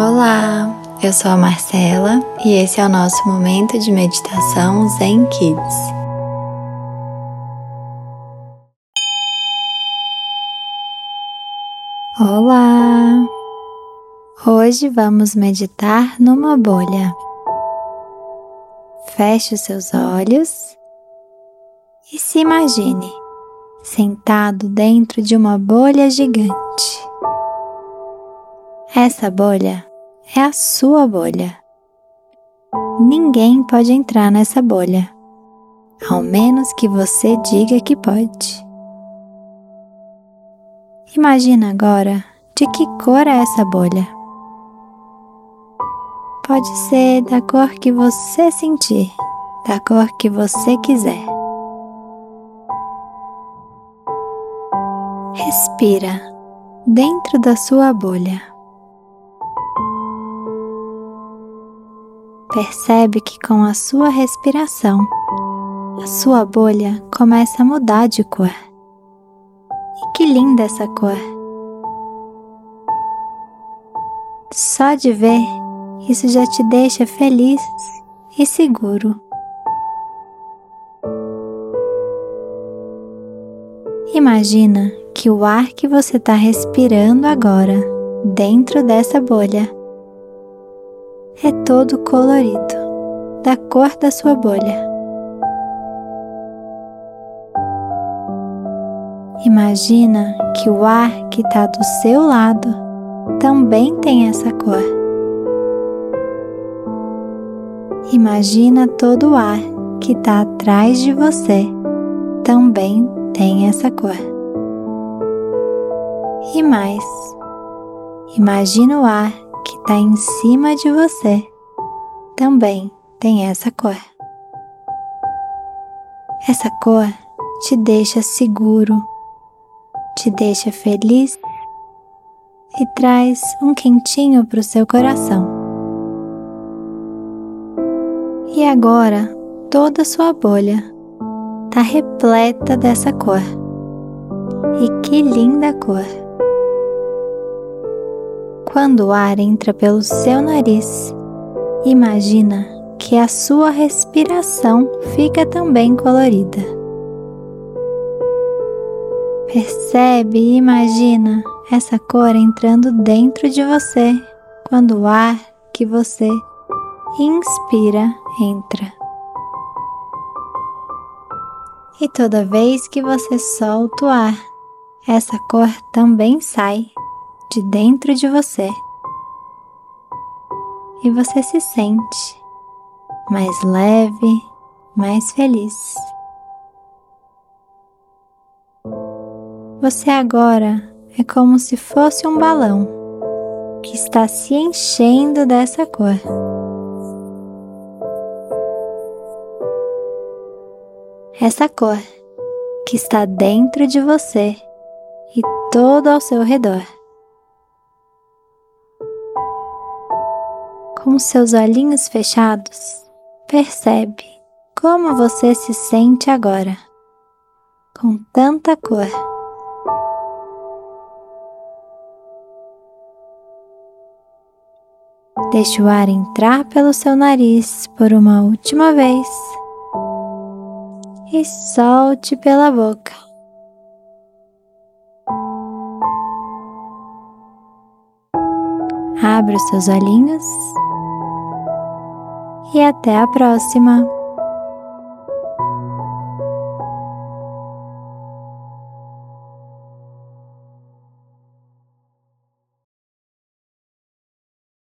Olá, eu sou a Marcela e esse é o nosso momento de meditação Zen Kids. Olá! Hoje vamos meditar numa bolha. Feche os seus olhos e se imagine sentado dentro de uma bolha gigante. Essa bolha é a sua bolha. Ninguém pode entrar nessa bolha, ao menos que você diga que pode. Imagina agora de que cor é essa bolha. Pode ser da cor que você sentir, da cor que você quiser. Respira dentro da sua bolha. Percebe que com a sua respiração, a sua bolha começa a mudar de cor. E que linda essa cor! Só de ver, isso já te deixa feliz e seguro. Imagina que o ar que você está respirando agora, dentro dessa bolha, é todo colorido, da cor da sua bolha. Imagina que o ar que está do seu lado também tem essa cor. Imagina todo o ar que está atrás de você também tem essa cor. E mais, imagina o ar está em cima de você também tem essa cor. Essa cor te deixa seguro, te deixa feliz e traz um quentinho para o seu coração. E agora toda sua bolha está repleta dessa cor. E que linda cor! Quando o ar entra pelo seu nariz, imagina que a sua respiração fica também colorida. Percebe e imagina essa cor entrando dentro de você quando o ar que você inspira entra. E toda vez que você solta o ar, essa cor também sai de dentro de você e você se sente mais leve, mais feliz. Você agora é como se fosse um balão que está se enchendo dessa cor. Essa cor que está dentro de você e todo ao seu redor. Com seus olhinhos fechados, percebe como você se sente agora, com tanta cor. Deixe o ar entrar pelo seu nariz por uma última vez e solte pela boca. Abra os seus olhinhos e até a próxima!